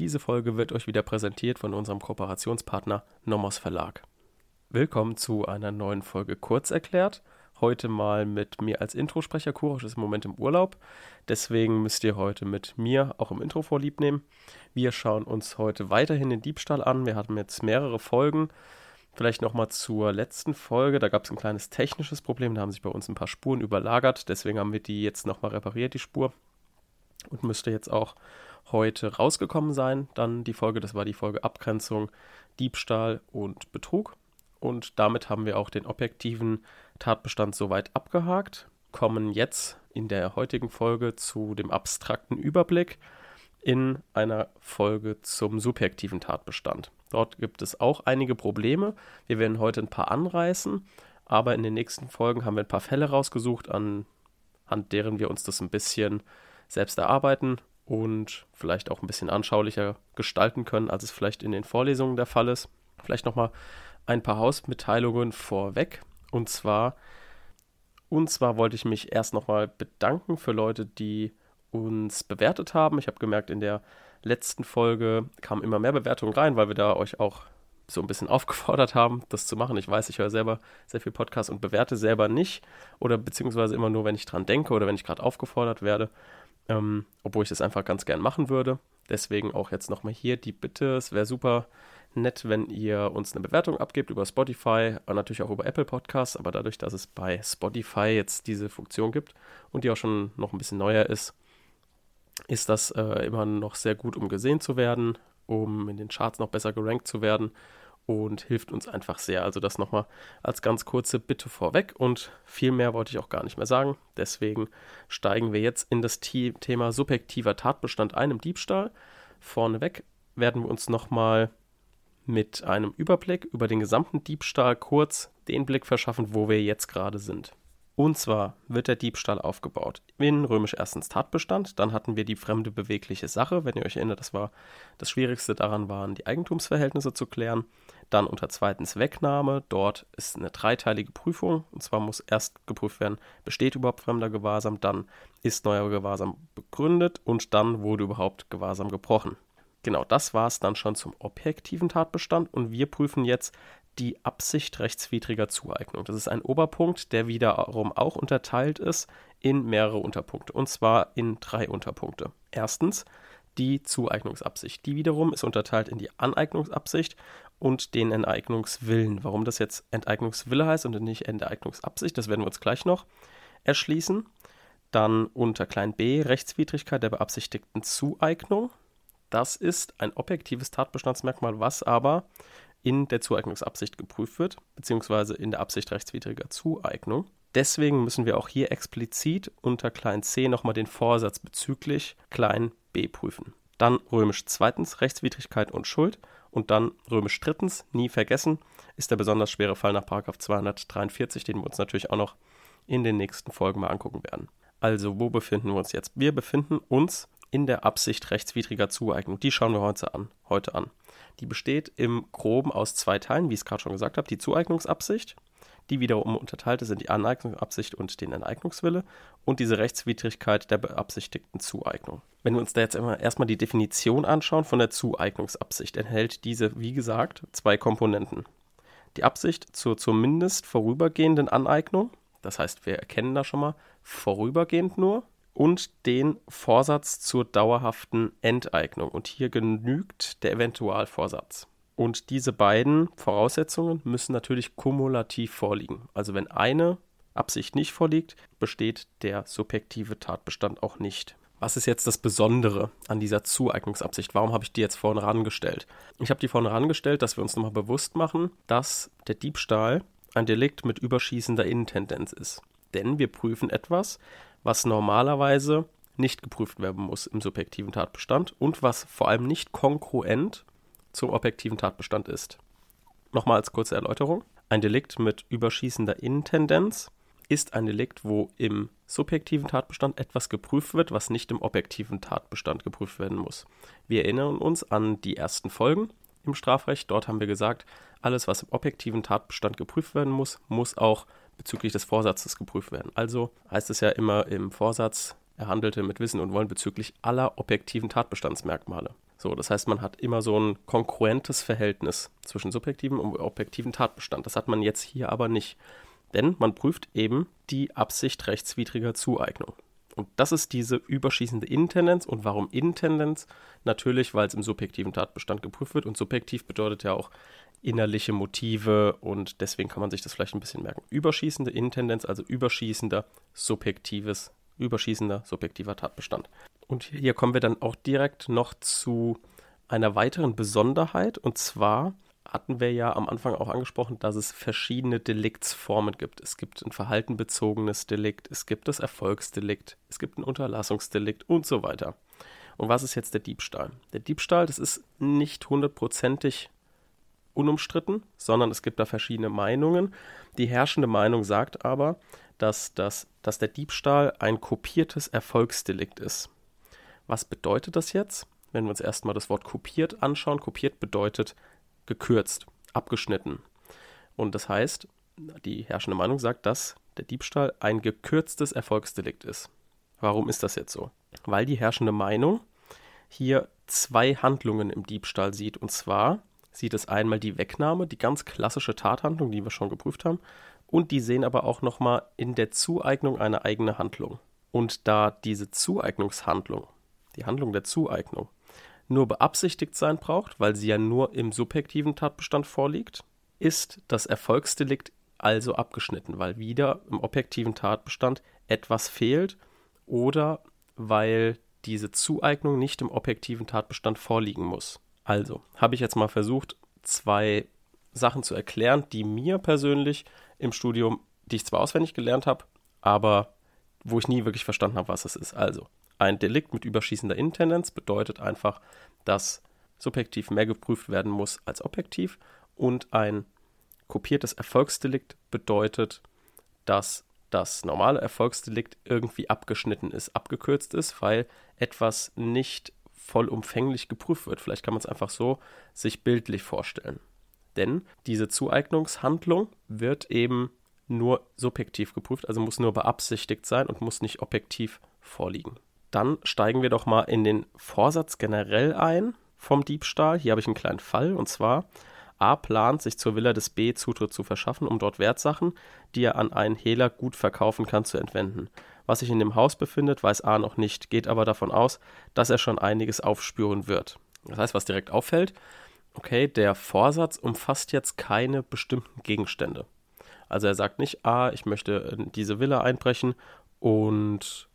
diese Folge wird euch wieder präsentiert von unserem Kooperationspartner Nomos Verlag. Willkommen zu einer neuen Folge Kurz erklärt. Heute mal mit mir als Introsprecher. Kurosch ist im Moment im Urlaub. Deswegen müsst ihr heute mit mir auch im Intro vorlieb nehmen. Wir schauen uns heute weiterhin den Diebstahl an. Wir hatten jetzt mehrere Folgen. Vielleicht nochmal zur letzten Folge. Da gab es ein kleines technisches Problem. Da haben sich bei uns ein paar Spuren überlagert. Deswegen haben wir die jetzt nochmal repariert, die Spur. Und müsste jetzt auch heute rausgekommen sein. Dann die Folge, das war die Folge Abgrenzung, Diebstahl und Betrug. Und damit haben wir auch den objektiven Tatbestand soweit abgehakt, kommen jetzt in der heutigen Folge zu dem abstrakten Überblick in einer Folge zum subjektiven Tatbestand. Dort gibt es auch einige Probleme. Wir werden heute ein paar anreißen, aber in den nächsten Folgen haben wir ein paar Fälle rausgesucht, anhand deren wir uns das ein bisschen selbst erarbeiten und vielleicht auch ein bisschen anschaulicher gestalten können, als es vielleicht in den Vorlesungen der Fall ist. Vielleicht nochmal ein paar Hausmitteilungen vorweg. Und zwar, und zwar wollte ich mich erst nochmal bedanken für Leute, die uns bewertet haben. Ich habe gemerkt, in der letzten Folge kamen immer mehr Bewertungen rein, weil wir da euch auch so ein bisschen aufgefordert haben, das zu machen. Ich weiß, ich höre selber sehr viel Podcast und bewerte selber nicht oder beziehungsweise immer nur, wenn ich dran denke oder wenn ich gerade aufgefordert werde, ähm, obwohl ich das einfach ganz gern machen würde. Deswegen auch jetzt nochmal hier die Bitte, es wäre super, nett, wenn ihr uns eine Bewertung abgebt über Spotify, und natürlich auch über Apple Podcasts, aber dadurch, dass es bei Spotify jetzt diese Funktion gibt und die auch schon noch ein bisschen neuer ist, ist das äh, immer noch sehr gut, um gesehen zu werden, um in den Charts noch besser gerankt zu werden und hilft uns einfach sehr. Also das nochmal als ganz kurze Bitte vorweg und viel mehr wollte ich auch gar nicht mehr sagen. Deswegen steigen wir jetzt in das Thema subjektiver Tatbestand ein im Diebstahl. Vorneweg werden wir uns nochmal mit einem Überblick über den gesamten Diebstahl kurz den Blick verschaffen, wo wir jetzt gerade sind. Und zwar wird der Diebstahl aufgebaut. In römisch erstens Tatbestand, dann hatten wir die fremde bewegliche Sache, wenn ihr euch erinnert, das war das Schwierigste daran waren, die Eigentumsverhältnisse zu klären. Dann unter zweitens Wegnahme, dort ist eine dreiteilige Prüfung, und zwar muss erst geprüft werden, besteht überhaupt fremder Gewahrsam, dann ist neuer Gewahrsam begründet und dann wurde überhaupt Gewahrsam gebrochen. Genau, das war es dann schon zum objektiven Tatbestand. Und wir prüfen jetzt die Absicht rechtswidriger Zueignung. Das ist ein Oberpunkt, der wiederum auch unterteilt ist in mehrere Unterpunkte und zwar in drei Unterpunkte. Erstens die Zueignungsabsicht. Die wiederum ist unterteilt in die Aneignungsabsicht und den Enteignungswillen. Warum das jetzt Enteignungswille heißt und nicht Enteignungsabsicht, das werden wir uns gleich noch erschließen. Dann unter klein b Rechtswidrigkeit der beabsichtigten Zueignung. Das ist ein objektives Tatbestandsmerkmal, was aber in der Zueignungsabsicht geprüft wird, beziehungsweise in der Absicht rechtswidriger Zueignung. Deswegen müssen wir auch hier explizit unter klein c nochmal den Vorsatz bezüglich klein b prüfen. Dann römisch zweitens Rechtswidrigkeit und Schuld und dann römisch drittens, nie vergessen, ist der besonders schwere Fall nach 243, den wir uns natürlich auch noch in den nächsten Folgen mal angucken werden. Also, wo befinden wir uns jetzt? Wir befinden uns in der Absicht rechtswidriger Zueignung. Die schauen wir heute an. Heute an. Die besteht im Groben aus zwei Teilen, wie ich es gerade schon gesagt habe. Die Zueignungsabsicht, die wiederum unterteilt ist in die Aneignungsabsicht und den Enteignungswille und diese Rechtswidrigkeit der beabsichtigten Zueignung. Wenn wir uns da jetzt erstmal die Definition anschauen von der Zueignungsabsicht, enthält diese, wie gesagt, zwei Komponenten. Die Absicht zur zumindest vorübergehenden Aneignung, das heißt, wir erkennen da schon mal vorübergehend nur, und den Vorsatz zur dauerhaften Enteignung. Und hier genügt der Eventualvorsatz. Und diese beiden Voraussetzungen müssen natürlich kumulativ vorliegen. Also wenn eine Absicht nicht vorliegt, besteht der subjektive Tatbestand auch nicht. Was ist jetzt das Besondere an dieser Zueignungsabsicht? Warum habe ich die jetzt vorne rangestellt? Ich habe die vorne rangestellt, dass wir uns nochmal bewusst machen, dass der Diebstahl ein Delikt mit überschießender Innentendenz ist. Denn wir prüfen etwas, was normalerweise nicht geprüft werden muss im subjektiven Tatbestand und was vor allem nicht kongruent zum objektiven Tatbestand ist. Nochmal als kurze Erläuterung. Ein Delikt mit überschießender Intendenz ist ein Delikt, wo im subjektiven Tatbestand etwas geprüft wird, was nicht im objektiven Tatbestand geprüft werden muss. Wir erinnern uns an die ersten Folgen im Strafrecht. Dort haben wir gesagt, alles, was im objektiven Tatbestand geprüft werden muss, muss auch bezüglich des Vorsatzes geprüft werden. Also heißt es ja immer im Vorsatz, er handelte mit Wissen und Wollen bezüglich aller objektiven Tatbestandsmerkmale. So, das heißt, man hat immer so ein konkurrentes Verhältnis zwischen subjektivem und objektivem Tatbestand. Das hat man jetzt hier aber nicht. Denn man prüft eben die Absicht rechtswidriger Zueignung. Und das ist diese überschießende Intendenz. Und warum Intendenz? Natürlich, weil es im subjektiven Tatbestand geprüft wird. Und subjektiv bedeutet ja auch innerliche Motive. Und deswegen kann man sich das vielleicht ein bisschen merken. Überschießende Intendenz, also überschießender subjektives, überschießender subjektiver Tatbestand. Und hier kommen wir dann auch direkt noch zu einer weiteren Besonderheit. Und zwar hatten wir ja am Anfang auch angesprochen, dass es verschiedene Deliktsformen gibt. Es gibt ein verhaltenbezogenes Delikt, es gibt das Erfolgsdelikt, es gibt ein Unterlassungsdelikt und so weiter. Und was ist jetzt der Diebstahl? Der Diebstahl, das ist nicht hundertprozentig unumstritten, sondern es gibt da verschiedene Meinungen. Die herrschende Meinung sagt aber, dass, das, dass der Diebstahl ein kopiertes Erfolgsdelikt ist. Was bedeutet das jetzt? Wenn wir uns erstmal das Wort kopiert anschauen, kopiert bedeutet gekürzt, abgeschnitten. Und das heißt, die herrschende Meinung sagt, dass der Diebstahl ein gekürztes Erfolgsdelikt ist. Warum ist das jetzt so? Weil die herrschende Meinung hier zwei Handlungen im Diebstahl sieht. Und zwar sieht es einmal die Wegnahme, die ganz klassische Tathandlung, die wir schon geprüft haben, und die sehen aber auch nochmal in der Zueignung eine eigene Handlung. Und da diese Zueignungshandlung, die Handlung der Zueignung, nur beabsichtigt sein braucht, weil sie ja nur im subjektiven Tatbestand vorliegt, ist das Erfolgsdelikt also abgeschnitten, weil wieder im objektiven Tatbestand etwas fehlt oder weil diese Zueignung nicht im objektiven Tatbestand vorliegen muss. Also habe ich jetzt mal versucht, zwei Sachen zu erklären, die mir persönlich im Studium, die ich zwar auswendig gelernt habe, aber wo ich nie wirklich verstanden habe, was es ist. Also, ein Delikt mit überschießender Intendenz bedeutet einfach, dass subjektiv mehr geprüft werden muss als objektiv und ein kopiertes Erfolgsdelikt bedeutet, dass das normale Erfolgsdelikt irgendwie abgeschnitten ist, abgekürzt ist, weil etwas nicht vollumfänglich geprüft wird. Vielleicht kann man es einfach so sich bildlich vorstellen. Denn diese Zueignungshandlung wird eben nur subjektiv geprüft, also muss nur beabsichtigt sein und muss nicht objektiv vorliegen. Dann steigen wir doch mal in den Vorsatz generell ein vom Diebstahl. Hier habe ich einen kleinen Fall und zwar A plant, sich zur Villa des B Zutritt zu verschaffen, um dort Wertsachen, die er an einen Hehler gut verkaufen kann, zu entwenden. Was sich in dem Haus befindet, weiß A noch nicht, geht aber davon aus, dass er schon einiges aufspüren wird. Das heißt, was direkt auffällt, okay, der Vorsatz umfasst jetzt keine bestimmten Gegenstände. Also er sagt nicht, ah, ich möchte in diese Villa einbrechen und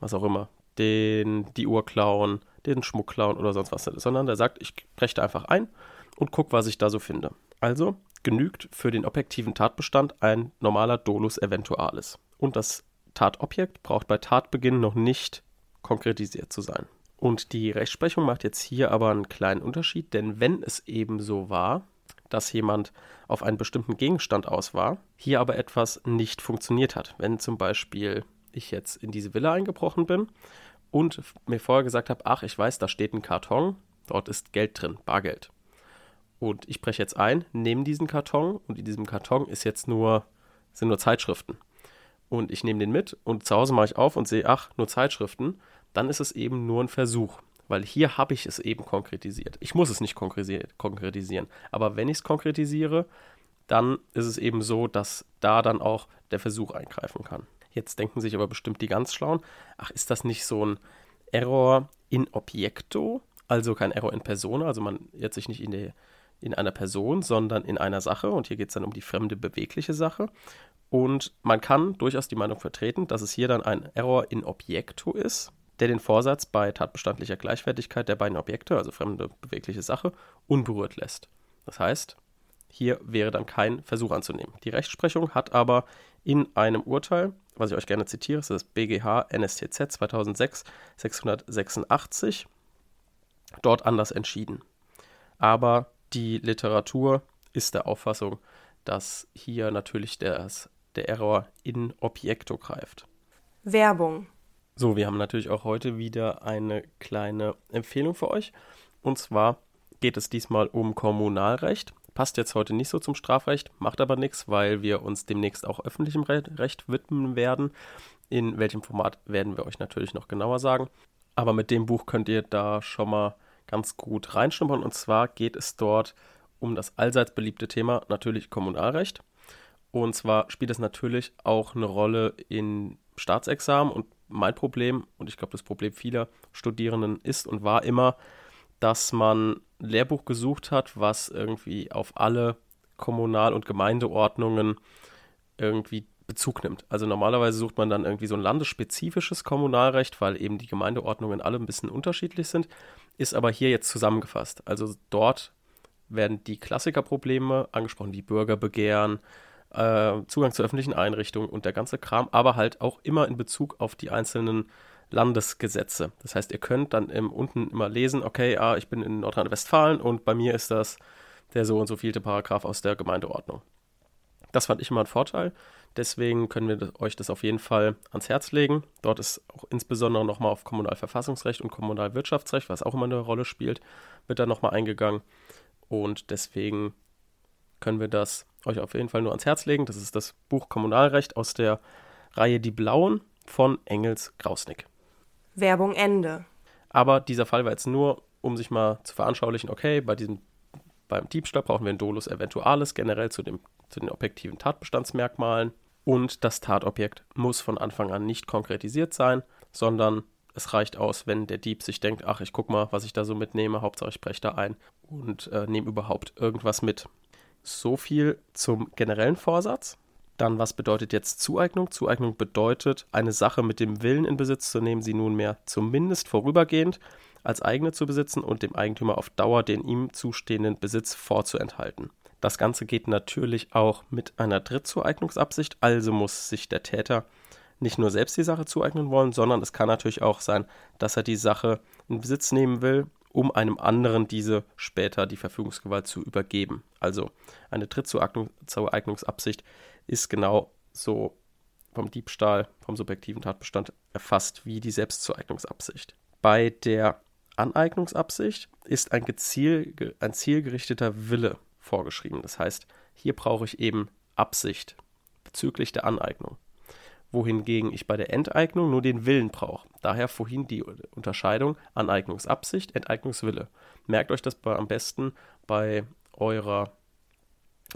was auch immer, den, die Uhr klauen, den Schmuck klauen oder sonst was, sondern er sagt, ich breche einfach ein und gucke, was ich da so finde. Also genügt für den objektiven Tatbestand ein normaler Dolus eventualis. Und das Tatobjekt braucht bei Tatbeginn noch nicht konkretisiert zu sein. Und die Rechtsprechung macht jetzt hier aber einen kleinen Unterschied, denn wenn es eben so war, dass jemand auf einen bestimmten Gegenstand aus war, hier aber etwas nicht funktioniert hat, wenn zum Beispiel ich jetzt in diese Villa eingebrochen bin und mir vorher gesagt habe, ach, ich weiß, da steht ein Karton, dort ist Geld drin, Bargeld. Und ich breche jetzt ein, nehme diesen Karton und in diesem Karton ist jetzt nur, sind nur Zeitschriften. Und ich nehme den mit und zu Hause mache ich auf und sehe, ach, nur Zeitschriften, dann ist es eben nur ein Versuch. Weil hier habe ich es eben konkretisiert. Ich muss es nicht konkretisieren. Aber wenn ich es konkretisiere, dann ist es eben so, dass da dann auch der Versuch eingreifen kann. Jetzt denken sich aber bestimmt die ganz Schlauen, ach, ist das nicht so ein Error in Objekto? Also kein Error in Persona, also man irrt sich nicht in, der, in einer Person, sondern in einer Sache. Und hier geht es dann um die fremde bewegliche Sache. Und man kann durchaus die Meinung vertreten, dass es hier dann ein Error in Objekto ist, der den Vorsatz bei tatbestandlicher Gleichwertigkeit der beiden Objekte, also fremde bewegliche Sache, unberührt lässt. Das heißt, hier wäre dann kein Versuch anzunehmen. Die Rechtsprechung hat aber in einem Urteil, was ich euch gerne zitiere, ist das BGH NSTZ 2006 686, dort anders entschieden. Aber die Literatur ist der Auffassung, dass hier natürlich das, der Error in Objekto greift. Werbung. So, wir haben natürlich auch heute wieder eine kleine Empfehlung für euch. Und zwar geht es diesmal um Kommunalrecht passt jetzt heute nicht so zum Strafrecht, macht aber nichts, weil wir uns demnächst auch öffentlichem Recht widmen werden. In welchem Format werden wir euch natürlich noch genauer sagen. Aber mit dem Buch könnt ihr da schon mal ganz gut reinschnuppern. Und zwar geht es dort um das allseits beliebte Thema natürlich Kommunalrecht. Und zwar spielt es natürlich auch eine Rolle in Staatsexamen. Und mein Problem, und ich glaube das Problem vieler Studierenden ist und war immer, dass man ein Lehrbuch gesucht hat, was irgendwie auf alle Kommunal- und Gemeindeordnungen irgendwie Bezug nimmt. Also normalerweise sucht man dann irgendwie so ein landesspezifisches Kommunalrecht, weil eben die Gemeindeordnungen alle ein bisschen unterschiedlich sind, ist aber hier jetzt zusammengefasst. Also dort werden die Klassikerprobleme angesprochen, wie Bürgerbegehren, äh, Zugang zu öffentlichen Einrichtungen und der ganze Kram, aber halt auch immer in Bezug auf die einzelnen Landesgesetze. Das heißt, ihr könnt dann im, unten immer lesen, okay, ah, ich bin in Nordrhein-Westfalen und bei mir ist das der so und so vielte Paragraph aus der Gemeindeordnung. Das fand ich immer ein Vorteil. Deswegen können wir euch das auf jeden Fall ans Herz legen. Dort ist auch insbesondere nochmal auf Kommunalverfassungsrecht und Kommunalwirtschaftsrecht, was auch immer eine Rolle spielt, wird da nochmal eingegangen. Und deswegen können wir das euch auf jeden Fall nur ans Herz legen. Das ist das Buch Kommunalrecht aus der Reihe Die Blauen von Engels Grausnick. Werbung Ende. Aber dieser Fall war jetzt nur, um sich mal zu veranschaulichen, okay, bei diesem, beim Diebstahl brauchen wir ein Dolus Eventualis generell zu, dem, zu den objektiven Tatbestandsmerkmalen. Und das Tatobjekt muss von Anfang an nicht konkretisiert sein, sondern es reicht aus, wenn der Dieb sich denkt, ach, ich guck mal, was ich da so mitnehme, Hauptsache ich breche da ein und äh, nehme überhaupt irgendwas mit. So viel zum generellen Vorsatz. Dann, was bedeutet jetzt Zueignung? Zueignung bedeutet, eine Sache mit dem Willen in Besitz zu nehmen, sie nunmehr zumindest vorübergehend als eigene zu besitzen und dem Eigentümer auf Dauer den ihm zustehenden Besitz vorzuenthalten. Das Ganze geht natürlich auch mit einer Drittzueignungsabsicht, also muss sich der Täter nicht nur selbst die Sache zueignen wollen, sondern es kann natürlich auch sein, dass er die Sache in Besitz nehmen will, um einem anderen diese später die Verfügungsgewalt zu übergeben. Also eine Drittzueignungsabsicht ist genau so vom Diebstahl, vom subjektiven Tatbestand erfasst wie die Selbstzueignungsabsicht. Bei der Aneignungsabsicht ist ein, geziel, ein zielgerichteter Wille vorgeschrieben. Das heißt, hier brauche ich eben Absicht bezüglich der Aneignung. Wohingegen ich bei der Enteignung nur den Willen brauche. Daher vorhin die Unterscheidung Aneignungsabsicht, Enteignungswille. Merkt euch das am besten bei eurer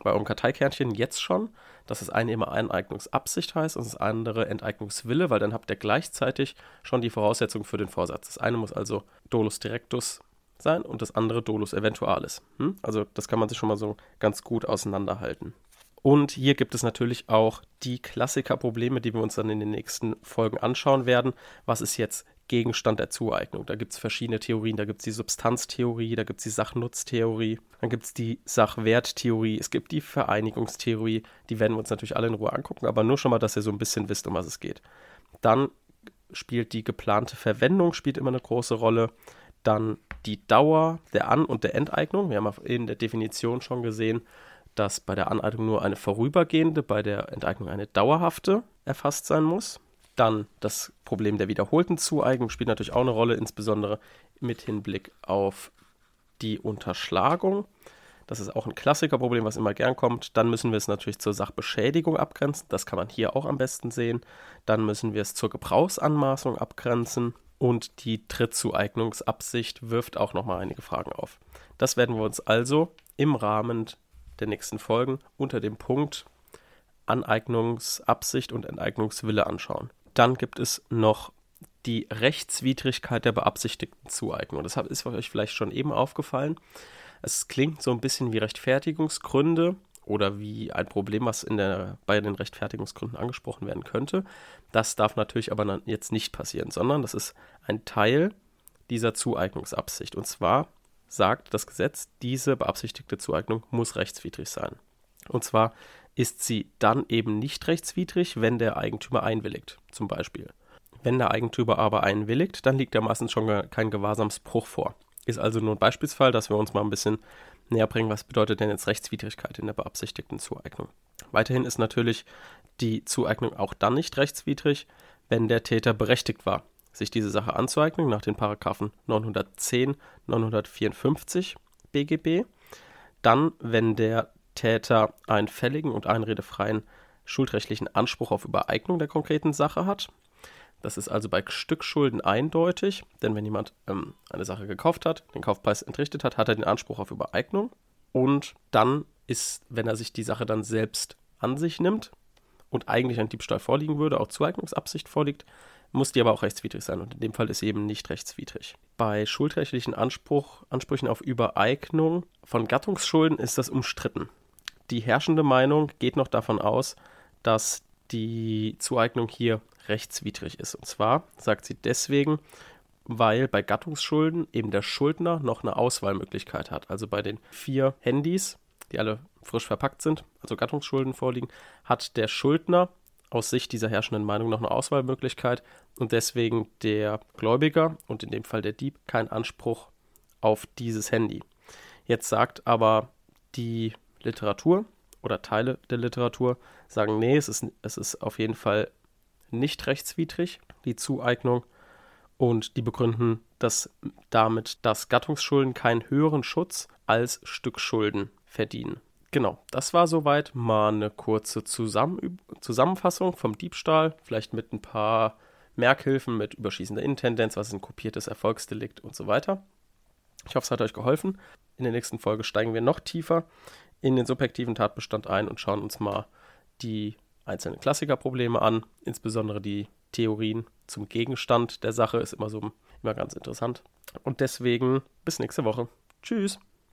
bei eurem Karteikärtchen jetzt schon, dass das eine immer Aneignungsabsicht heißt und das andere Enteignungswille, weil dann habt ihr gleichzeitig schon die Voraussetzung für den Vorsatz. Das eine muss also Dolus directus sein und das andere Dolus eventualis. Hm? Also das kann man sich schon mal so ganz gut auseinanderhalten. Und hier gibt es natürlich auch die Klassikerprobleme, die wir uns dann in den nächsten Folgen anschauen werden. Was ist jetzt Gegenstand der Zueignung? Da gibt es verschiedene Theorien. Da gibt es die Substanztheorie, da gibt es die Sachnutztheorie, dann gibt es die Sachwerttheorie, es gibt die Vereinigungstheorie. Die werden wir uns natürlich alle in Ruhe angucken, aber nur schon mal, dass ihr so ein bisschen wisst, um was es geht. Dann spielt die geplante Verwendung spielt immer eine große Rolle. Dann die Dauer der An- und der Enteignung. Wir haben in der Definition schon gesehen, dass bei der Aneignung nur eine vorübergehende, bei der Enteignung eine dauerhafte erfasst sein muss. Dann das Problem der wiederholten Zueignung spielt natürlich auch eine Rolle, insbesondere mit Hinblick auf die Unterschlagung. Das ist auch ein Klassikerproblem, was immer gern kommt. Dann müssen wir es natürlich zur Sachbeschädigung abgrenzen. Das kann man hier auch am besten sehen. Dann müssen wir es zur Gebrauchsanmaßung abgrenzen. Und die Trittzueignungsabsicht wirft auch nochmal einige Fragen auf. Das werden wir uns also im Rahmen der nächsten Folgen unter dem Punkt Aneignungsabsicht und Enteignungswille anschauen. Dann gibt es noch die Rechtswidrigkeit der beabsichtigten Zueignung. Das ist euch vielleicht schon eben aufgefallen. Es klingt so ein bisschen wie Rechtfertigungsgründe oder wie ein Problem, was in der, bei den Rechtfertigungsgründen angesprochen werden könnte. Das darf natürlich aber jetzt nicht passieren, sondern das ist ein Teil dieser Zueignungsabsicht. Und zwar sagt das Gesetz, diese beabsichtigte Zueignung muss rechtswidrig sein. Und zwar ist sie dann eben nicht rechtswidrig, wenn der Eigentümer einwilligt, zum Beispiel. Wenn der Eigentümer aber einwilligt, dann liegt ja meistens schon kein Gewahrsamsbruch vor. Ist also nur ein Beispielsfall, dass wir uns mal ein bisschen näher bringen, was bedeutet denn jetzt Rechtswidrigkeit in der beabsichtigten Zueignung. Weiterhin ist natürlich die Zueignung auch dann nicht rechtswidrig, wenn der Täter berechtigt war, sich diese Sache anzueignen nach den Paragraphen 910, 954 BGB. Dann, wenn der Täter einen fälligen und einredefreien schuldrechtlichen Anspruch auf Übereignung der konkreten Sache hat. Das ist also bei Stückschulden eindeutig, denn wenn jemand ähm, eine Sache gekauft hat, den Kaufpreis entrichtet hat, hat er den Anspruch auf Übereignung. Und dann ist, wenn er sich die Sache dann selbst an sich nimmt und eigentlich ein Diebstahl vorliegen würde, auch Zueignungsabsicht vorliegt, muss die aber auch rechtswidrig sein. Und in dem Fall ist sie eben nicht rechtswidrig. Bei schuldrechtlichen Anspruch, Ansprüchen auf Übereignung von Gattungsschulden ist das umstritten. Die herrschende Meinung geht noch davon aus, dass die Zueignung hier rechtswidrig ist. Und zwar sagt sie deswegen, weil bei Gattungsschulden eben der Schuldner noch eine Auswahlmöglichkeit hat. Also bei den vier Handys, die alle frisch verpackt sind, also Gattungsschulden vorliegen, hat der Schuldner aus Sicht dieser herrschenden Meinung noch eine Auswahlmöglichkeit und deswegen der Gläubiger und in dem Fall der Dieb keinen Anspruch auf dieses Handy. Jetzt sagt aber die Literatur oder Teile der Literatur sagen, nee, es ist, es ist auf jeden Fall nicht rechtswidrig, die Zueignung. Und die begründen, dass damit das Gattungsschulden keinen höheren Schutz als Stückschulden verdienen. Genau, das war soweit mal eine kurze Zusammen Zusammenfassung vom Diebstahl, vielleicht mit ein paar Merkhilfen mit überschießender Intendenz, was ist ein kopiertes Erfolgsdelikt und so weiter. Ich hoffe, es hat euch geholfen. In der nächsten Folge steigen wir noch tiefer in den subjektiven Tatbestand ein und schauen uns mal die einzelnen Klassikerprobleme an, insbesondere die Theorien zum Gegenstand der Sache ist immer so immer ganz interessant. Und deswegen bis nächste Woche. Tschüss.